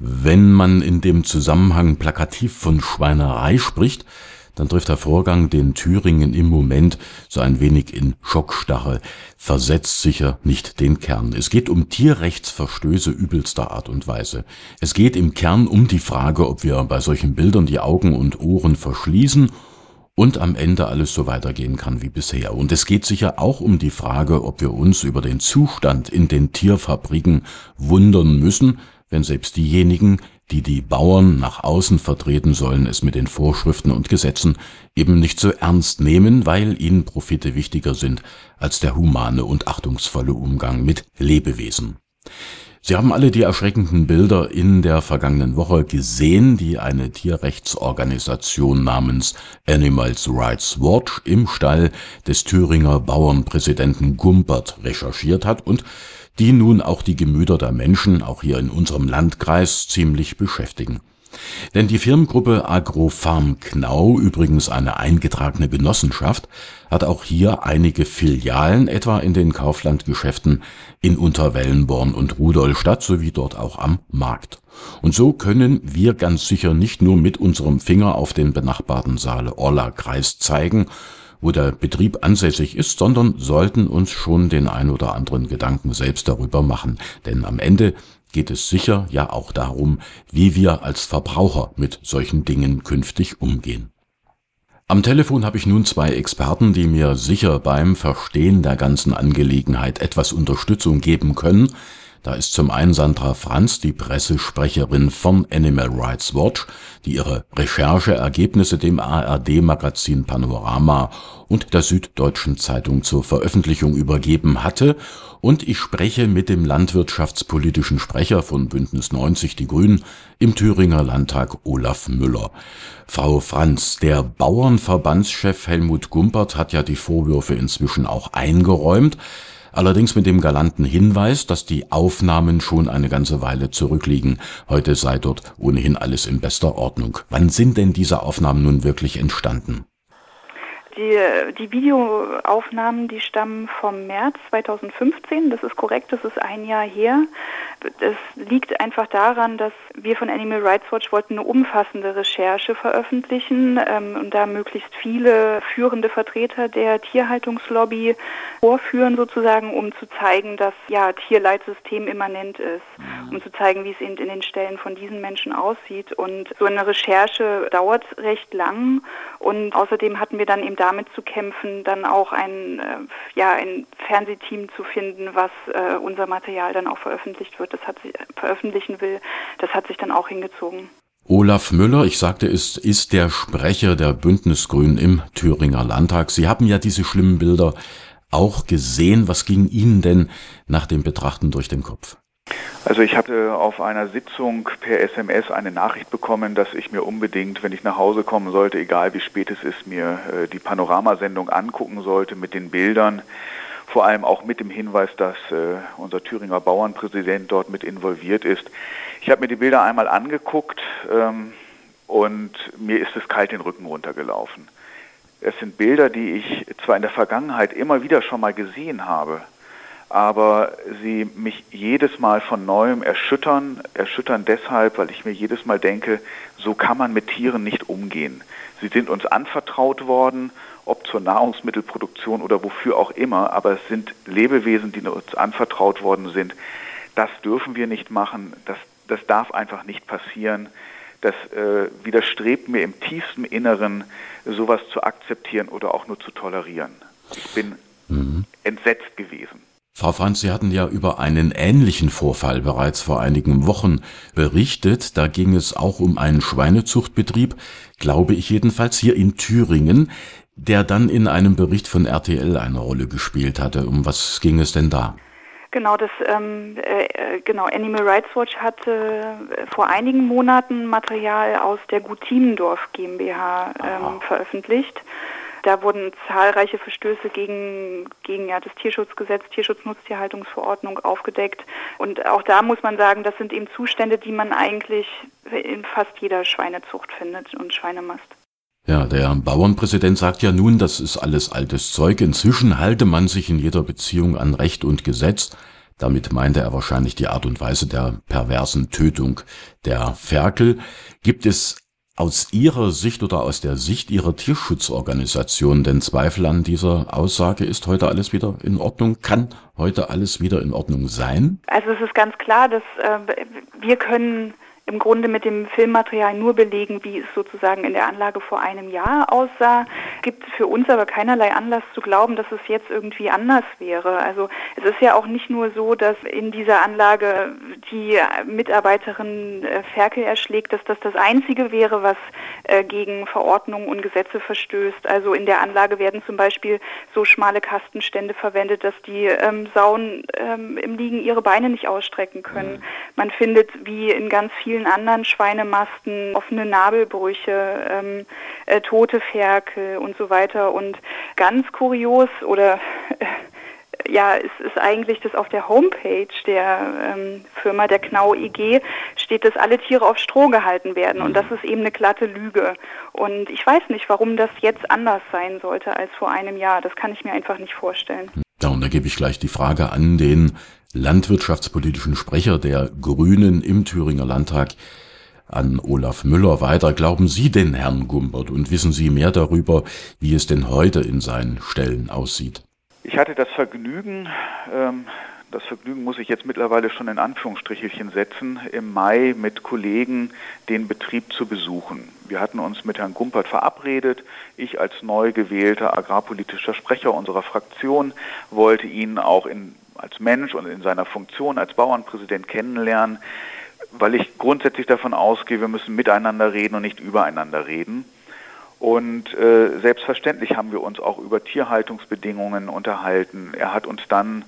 Wenn man in dem Zusammenhang plakativ von Schweinerei spricht, dann trifft der Vorgang den Thüringen im Moment so ein wenig in Schockstarre, versetzt sicher nicht den Kern. Es geht um Tierrechtsverstöße übelster Art und Weise. Es geht im Kern um die Frage, ob wir bei solchen Bildern die Augen und Ohren verschließen und am Ende alles so weitergehen kann wie bisher. Und es geht sicher auch um die Frage, ob wir uns über den Zustand in den Tierfabriken wundern müssen, wenn selbst diejenigen, die die Bauern nach außen vertreten sollen, es mit den Vorschriften und Gesetzen eben nicht so ernst nehmen, weil ihnen Profite wichtiger sind als der humane und achtungsvolle Umgang mit Lebewesen. Sie haben alle die erschreckenden Bilder in der vergangenen Woche gesehen, die eine Tierrechtsorganisation namens Animals Rights Watch im Stall des Thüringer Bauernpräsidenten Gumpert recherchiert hat und die nun auch die Gemüter der Menschen, auch hier in unserem Landkreis, ziemlich beschäftigen. Denn die Firmengruppe Agrofarm Knau, übrigens eine eingetragene Genossenschaft, hat auch hier einige Filialen, etwa in den Kauflandgeschäften in Unterwellenborn und Rudolstadt sowie dort auch am Markt. Und so können wir ganz sicher nicht nur mit unserem Finger auf den benachbarten Saale-Orla-Kreis zeigen, wo der Betrieb ansässig ist, sondern sollten uns schon den ein oder anderen Gedanken selbst darüber machen. Denn am Ende geht es sicher ja auch darum, wie wir als Verbraucher mit solchen Dingen künftig umgehen. Am Telefon habe ich nun zwei Experten, die mir sicher beim Verstehen der ganzen Angelegenheit etwas Unterstützung geben können, da ist zum einen Sandra Franz, die Pressesprecherin von Animal Rights Watch, die ihre Rechercheergebnisse dem ARD-Magazin Panorama und der Süddeutschen Zeitung zur Veröffentlichung übergeben hatte. Und ich spreche mit dem landwirtschaftspolitischen Sprecher von Bündnis 90 Die Grünen im Thüringer Landtag Olaf Müller. Frau Franz, der Bauernverbandschef Helmut Gumpert hat ja die Vorwürfe inzwischen auch eingeräumt allerdings mit dem galanten Hinweis, dass die Aufnahmen schon eine ganze Weile zurückliegen. Heute sei dort ohnehin alles in bester Ordnung. Wann sind denn diese Aufnahmen nun wirklich entstanden? Die, die Videoaufnahmen, die stammen vom März 2015. Das ist korrekt, das ist ein Jahr her. Das liegt einfach daran, dass wir von Animal Rights Watch wollten eine umfassende Recherche veröffentlichen ähm, und da möglichst viele führende Vertreter der Tierhaltungslobby vorführen sozusagen, um zu zeigen, dass ja Tierleid systemimmanent ist, mhm. um zu zeigen, wie es eben in den Stellen von diesen Menschen aussieht. Und so eine Recherche dauert recht lang und außerdem hatten wir dann eben damit zu kämpfen, dann auch ein, äh, ja, ein Fernsehteam zu finden, was äh, unser Material dann auch veröffentlicht wird, das hat sich, veröffentlichen will. Das hat sich dann auch hingezogen. Olaf Müller, ich sagte es, ist der Sprecher der Bündnisgrünen im Thüringer Landtag. Sie haben ja diese schlimmen Bilder auch gesehen. Was ging Ihnen denn nach dem Betrachten durch den Kopf? Also ich hatte auf einer Sitzung per SMS eine Nachricht bekommen, dass ich mir unbedingt, wenn ich nach Hause kommen sollte, egal wie spät es ist, mir äh, die Panoramasendung angucken sollte mit den Bildern, vor allem auch mit dem Hinweis, dass äh, unser Thüringer Bauernpräsident dort mit involviert ist. Ich habe mir die Bilder einmal angeguckt ähm, und mir ist es kalt den Rücken runtergelaufen. Es sind Bilder, die ich zwar in der Vergangenheit immer wieder schon mal gesehen habe, aber sie mich jedes Mal von neuem erschüttern. Erschüttern deshalb, weil ich mir jedes Mal denke, so kann man mit Tieren nicht umgehen. Sie sind uns anvertraut worden, ob zur Nahrungsmittelproduktion oder wofür auch immer, aber es sind Lebewesen, die uns anvertraut worden sind. Das dürfen wir nicht machen, das, das darf einfach nicht passieren. Das äh, widerstrebt mir im tiefsten Inneren, sowas zu akzeptieren oder auch nur zu tolerieren. Ich bin mhm. entsetzt gewesen. Frau Franz, Sie hatten ja über einen ähnlichen Vorfall bereits vor einigen Wochen berichtet. Da ging es auch um einen Schweinezuchtbetrieb, glaube ich jedenfalls, hier in Thüringen, der dann in einem Bericht von RTL eine Rolle gespielt hatte. Um was ging es denn da? Genau, das ähm, äh, genau Animal Rights Watch hatte äh, vor einigen Monaten Material aus der Gutimendorf GmbH ähm, veröffentlicht. Da wurden zahlreiche Verstöße gegen, gegen ja, das Tierschutzgesetz, Tierschutznutztierhaltungsverordnung aufgedeckt. Und auch da muss man sagen, das sind eben Zustände, die man eigentlich in fast jeder Schweinezucht findet und Schweinemast. Ja, der Bauernpräsident sagt ja nun, das ist alles altes Zeug. Inzwischen halte man sich in jeder Beziehung an Recht und Gesetz. Damit meinte er wahrscheinlich die Art und Weise der perversen Tötung der Ferkel. Gibt es aus Ihrer Sicht oder aus der Sicht Ihrer Tierschutzorganisation denn Zweifel an dieser Aussage? Ist heute alles wieder in Ordnung? Kann heute alles wieder in Ordnung sein? Also es ist ganz klar, dass äh, wir können im Grunde mit dem Filmmaterial nur belegen, wie es sozusagen in der Anlage vor einem Jahr aussah. Gibt für uns aber keinerlei Anlass zu glauben, dass es jetzt irgendwie anders wäre. Also es ist ja auch nicht nur so, dass in dieser Anlage die Mitarbeiterin äh, Ferkel erschlägt, dass das das Einzige wäre, was äh, gegen Verordnungen und Gesetze verstößt. Also in der Anlage werden zum Beispiel so schmale Kastenstände verwendet, dass die ähm, Sauen ähm, im Liegen ihre Beine nicht ausstrecken können. Mhm. Man findet wie in ganz vielen vielen anderen Schweinemasten offene Nabelbrüche, ähm, äh, tote Ferkel und so weiter. Und ganz kurios oder äh, ja, es ist eigentlich, dass auf der Homepage der ähm, Firma, der Knau IG, steht, dass alle Tiere auf Stroh gehalten werden. Und das ist eben eine glatte Lüge. Und ich weiß nicht, warum das jetzt anders sein sollte als vor einem Jahr. Das kann ich mir einfach nicht vorstellen. Ja, und da gebe ich gleich die Frage an den landwirtschaftspolitischen Sprecher der Grünen im Thüringer Landtag an Olaf Müller weiter. Glauben Sie denn Herrn Gumbert und wissen Sie mehr darüber, wie es denn heute in seinen Stellen aussieht? Ich hatte das Vergnügen, ähm, das Vergnügen muss ich jetzt mittlerweile schon in Anführungsstrichelchen setzen, im Mai mit Kollegen den Betrieb zu besuchen. Wir hatten uns mit Herrn Gumpert verabredet. Ich als neu gewählter agrarpolitischer Sprecher unserer Fraktion wollte ihn auch in als Mensch und in seiner Funktion als Bauernpräsident kennenlernen, weil ich grundsätzlich davon ausgehe, wir müssen miteinander reden und nicht übereinander reden. Und äh, selbstverständlich haben wir uns auch über Tierhaltungsbedingungen unterhalten. Er hat uns dann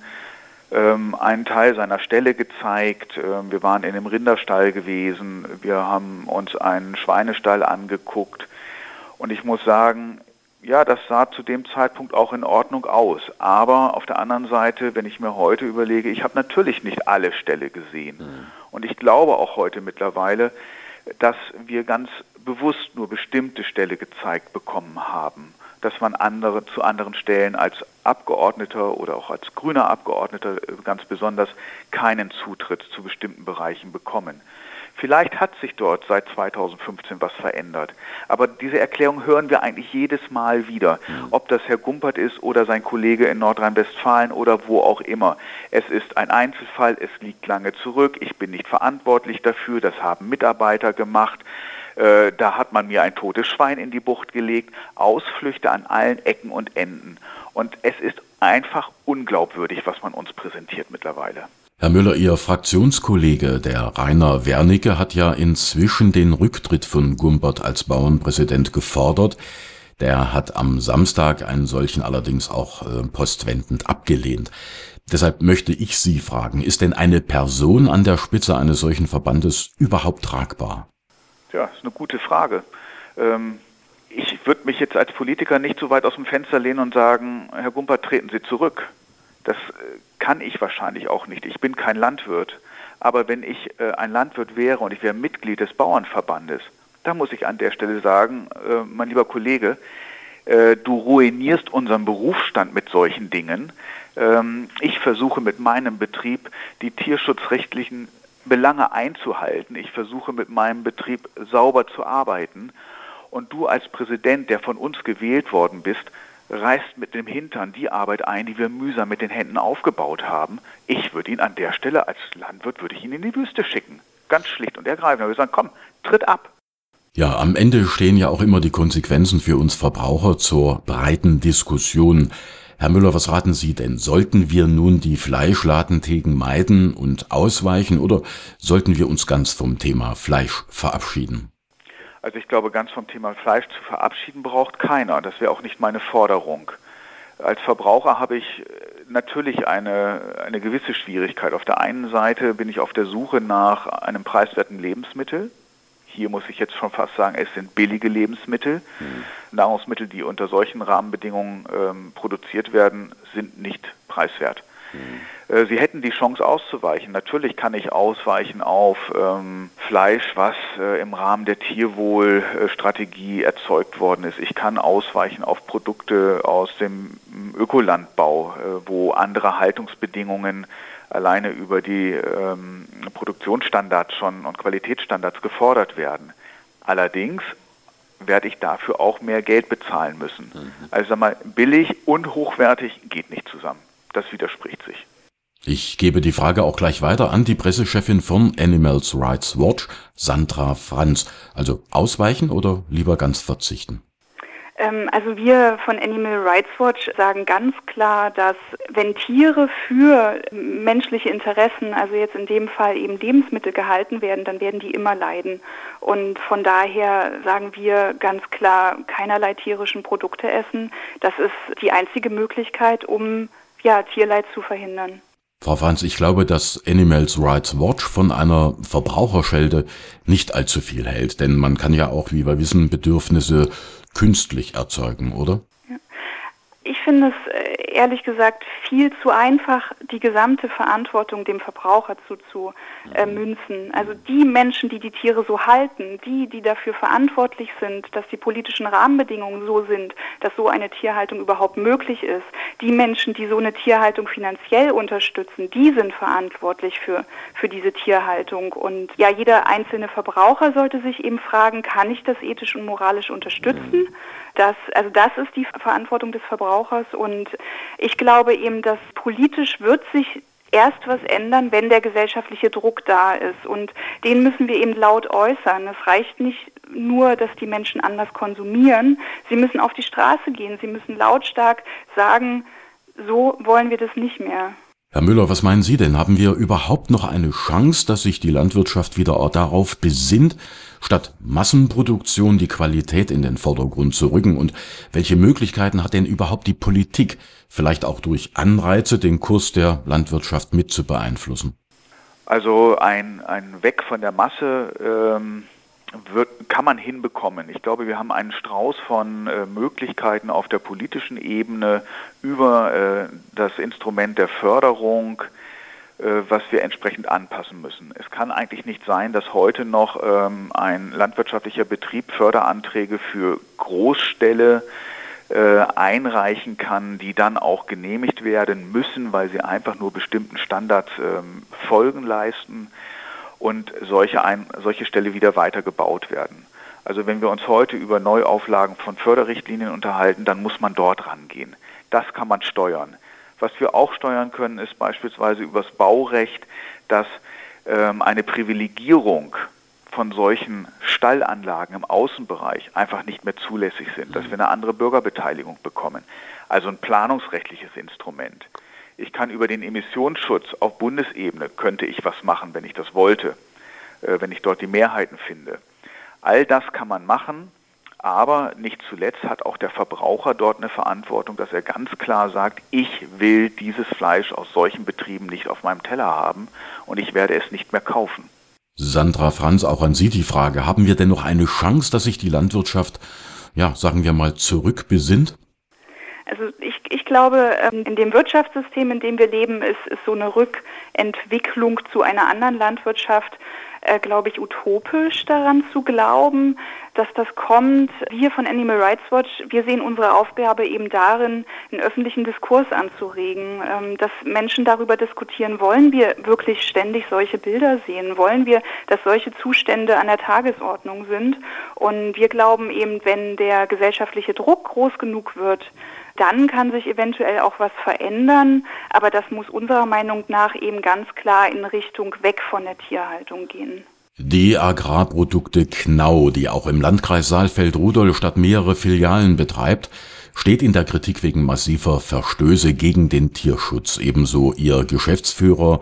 ähm, einen Teil seiner Stelle gezeigt. Ähm, wir waren in einem Rinderstall gewesen. Wir haben uns einen Schweinestall angeguckt. Und ich muss sagen, ja, das sah zu dem Zeitpunkt auch in Ordnung aus. Aber auf der anderen Seite, wenn ich mir heute überlege, ich habe natürlich nicht alle Ställe gesehen. Mhm. Und ich glaube auch heute mittlerweile, dass wir ganz bewusst nur bestimmte Ställe gezeigt bekommen haben. Dass man andere zu anderen Stellen als Abgeordneter oder auch als grüner Abgeordneter ganz besonders keinen Zutritt zu bestimmten Bereichen bekommen. Vielleicht hat sich dort seit 2015 was verändert. Aber diese Erklärung hören wir eigentlich jedes Mal wieder. Mhm. Ob das Herr Gumpert ist oder sein Kollege in Nordrhein-Westfalen oder wo auch immer. Es ist ein Einzelfall, es liegt lange zurück, ich bin nicht verantwortlich dafür, das haben Mitarbeiter gemacht. Äh, da hat man mir ein totes Schwein in die Bucht gelegt. Ausflüchte an allen Ecken und Enden. Und es ist einfach unglaubwürdig, was man uns präsentiert mittlerweile. Herr Müller, Ihr Fraktionskollege, der Rainer Wernicke, hat ja inzwischen den Rücktritt von Gumbert als Bauernpräsident gefordert. Der hat am Samstag einen solchen allerdings auch äh, postwendend abgelehnt. Deshalb möchte ich Sie fragen, ist denn eine Person an der Spitze eines solchen Verbandes überhaupt tragbar? Ja, ist eine gute Frage. Ähm, ich würde mich jetzt als Politiker nicht so weit aus dem Fenster lehnen und sagen, Herr Gumpert, treten Sie zurück. Das äh, kann ich wahrscheinlich auch nicht. Ich bin kein Landwirt. Aber wenn ich äh, ein Landwirt wäre und ich wäre Mitglied des Bauernverbandes, da muss ich an der Stelle sagen, äh, mein lieber Kollege, du ruinierst unseren Berufsstand mit solchen Dingen. Ähm, ich versuche mit meinem Betrieb die tierschutzrechtlichen Belange einzuhalten. Ich versuche mit meinem Betrieb sauber zu arbeiten. Und du als Präsident, der von uns gewählt worden bist, reißt mit dem Hintern die Arbeit ein, die wir mühsam mit den Händen aufgebaut haben. Ich würde ihn an der Stelle als Landwirt würde ich ihn in die Wüste schicken. Ganz schlicht und ergreifend. Wir sagen, komm, tritt ab. Ja, am Ende stehen ja auch immer die Konsequenzen für uns Verbraucher zur breiten Diskussion. Herr Müller, was raten Sie denn? Sollten wir nun die Fleischladentheken meiden und ausweichen oder sollten wir uns ganz vom Thema Fleisch verabschieden? Also ich glaube, ganz vom Thema Fleisch zu verabschieden braucht keiner. Das wäre auch nicht meine Forderung. Als Verbraucher habe ich äh, natürlich eine, eine gewisse Schwierigkeit. Auf der einen Seite bin ich auf der Suche nach einem preiswerten Lebensmittel. Hier muss ich jetzt schon fast sagen, es sind billige Lebensmittel. Mhm. Nahrungsmittel, die unter solchen Rahmenbedingungen ähm, produziert werden, sind nicht preiswert. Mhm. Sie hätten die Chance auszuweichen. Natürlich kann ich ausweichen auf ähm, Fleisch, was äh, im Rahmen der Tierwohlstrategie erzeugt worden ist. Ich kann ausweichen auf Produkte aus dem Ökolandbau, äh, wo andere Haltungsbedingungen alleine über die ähm, Produktionsstandards schon und Qualitätsstandards gefordert werden. Allerdings werde ich dafür auch mehr Geld bezahlen müssen. Mhm. Also sag mal, billig und hochwertig geht nicht zusammen. Das widerspricht sich. Ich gebe die Frage auch gleich weiter an die Pressechefin von Animals Rights Watch, Sandra Franz. Also ausweichen oder lieber ganz verzichten? Ähm, also wir von Animal Rights Watch sagen ganz klar, dass wenn Tiere für menschliche Interessen, also jetzt in dem Fall eben Lebensmittel gehalten werden, dann werden die immer leiden. Und von daher sagen wir ganz klar, keinerlei tierischen Produkte essen. Das ist die einzige Möglichkeit, um ja, Tierleid zu verhindern. Frau Franz, ich glaube, dass Animals Rights Watch von einer Verbraucherschelte nicht allzu viel hält, denn man kann ja auch, wie wir wissen, Bedürfnisse künstlich erzeugen, oder? Ich finde es äh, ehrlich gesagt viel zu einfach, die gesamte Verantwortung dem Verbraucher zuzumünzen. Also die Menschen, die die Tiere so halten, die, die dafür verantwortlich sind, dass die politischen Rahmenbedingungen so sind, dass so eine Tierhaltung überhaupt möglich ist, die Menschen, die so eine Tierhaltung finanziell unterstützen, die sind verantwortlich für, für diese Tierhaltung. Und ja, jeder einzelne Verbraucher sollte sich eben fragen, kann ich das ethisch und moralisch unterstützen? Das, also das ist die Verantwortung des Verbrauchers und ich glaube eben, dass politisch wird sich erst was ändern, wenn der gesellschaftliche Druck da ist. Und den müssen wir eben laut äußern. Es reicht nicht nur, dass die Menschen anders konsumieren. Sie müssen auf die Straße gehen. Sie müssen lautstark sagen, so wollen wir das nicht mehr. Herr Müller, was meinen Sie denn? Haben wir überhaupt noch eine Chance, dass sich die Landwirtschaft wieder darauf besinnt, statt Massenproduktion die Qualität in den Vordergrund zu rücken? Und welche Möglichkeiten hat denn überhaupt die Politik, vielleicht auch durch Anreize, den Kurs der Landwirtschaft mit zu beeinflussen? Also ein, ein Weg von der Masse ähm, wird, kann man hinbekommen. Ich glaube, wir haben einen Strauß von äh, Möglichkeiten auf der politischen Ebene über äh, das Instrument der Förderung, äh, was wir entsprechend anpassen müssen. Es kann eigentlich nicht sein, dass heute noch ähm, ein landwirtschaftlicher Betrieb Förderanträge für Großställe äh, einreichen kann, die dann auch genehmigt werden müssen, weil sie einfach nur bestimmten Standards ähm, Folgen leisten und solche, ein, solche Ställe wieder weitergebaut werden. Also wenn wir uns heute über Neuauflagen von Förderrichtlinien unterhalten, dann muss man dort rangehen. Das kann man steuern. Was wir auch steuern können, ist beispielsweise übers Baurecht, dass ähm, eine Privilegierung von solchen Stallanlagen im Außenbereich einfach nicht mehr zulässig sind, dass wir eine andere Bürgerbeteiligung bekommen. Also ein planungsrechtliches Instrument. Ich kann über den Emissionsschutz auf Bundesebene, könnte ich was machen, wenn ich das wollte, äh, wenn ich dort die Mehrheiten finde. All das kann man machen, aber nicht zuletzt hat auch der Verbraucher dort eine Verantwortung, dass er ganz klar sagt, ich will dieses Fleisch aus solchen Betrieben nicht auf meinem Teller haben und ich werde es nicht mehr kaufen. Sandra Franz, auch an Sie die Frage, haben wir denn noch eine Chance, dass sich die Landwirtschaft, ja, sagen wir mal, zurückbesinnt? Also ich, ich glaube, ähm, in dem Wirtschaftssystem, in dem wir leben, ist, ist so eine Rückentwicklung zu einer anderen Landwirtschaft, äh, glaube ich, utopisch daran zu glauben, dass das kommt. Wir von Animal Rights Watch, wir sehen unsere Aufgabe eben darin, einen öffentlichen Diskurs anzuregen, ähm, dass Menschen darüber diskutieren, wollen wir wirklich ständig solche Bilder sehen? Wollen wir, dass solche Zustände an der Tagesordnung sind? Und wir glauben eben, wenn der gesellschaftliche Druck groß genug wird, dann kann sich eventuell auch was verändern, aber das muss unserer Meinung nach eben ganz klar in Richtung weg von der Tierhaltung gehen. Die Agrarprodukte Knau, die auch im Landkreis Saalfeld-Rudolstadt mehrere Filialen betreibt, steht in der Kritik wegen massiver Verstöße gegen den Tierschutz. Ebenso ihr Geschäftsführer,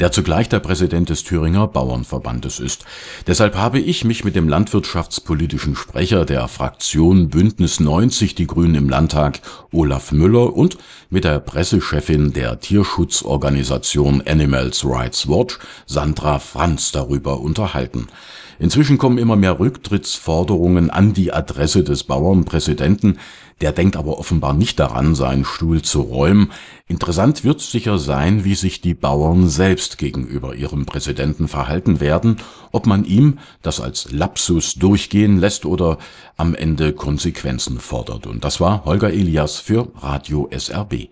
der zugleich der Präsident des Thüringer Bauernverbandes ist. Deshalb habe ich mich mit dem landwirtschaftspolitischen Sprecher der Fraktion Bündnis 90 Die Grünen im Landtag, Olaf Müller, und mit der Pressechefin der Tierschutzorganisation Animals Rights Watch, Sandra Franz, darüber unterhalten. Inzwischen kommen immer mehr Rücktrittsforderungen an die Adresse des Bauernpräsidenten, der denkt aber offenbar nicht daran, seinen Stuhl zu räumen. Interessant wird sicher sein, wie sich die Bauern selbst gegenüber ihrem Präsidenten verhalten werden, ob man ihm das als Lapsus durchgehen lässt oder am Ende Konsequenzen fordert. Und das war Holger Elias für Radio SRB.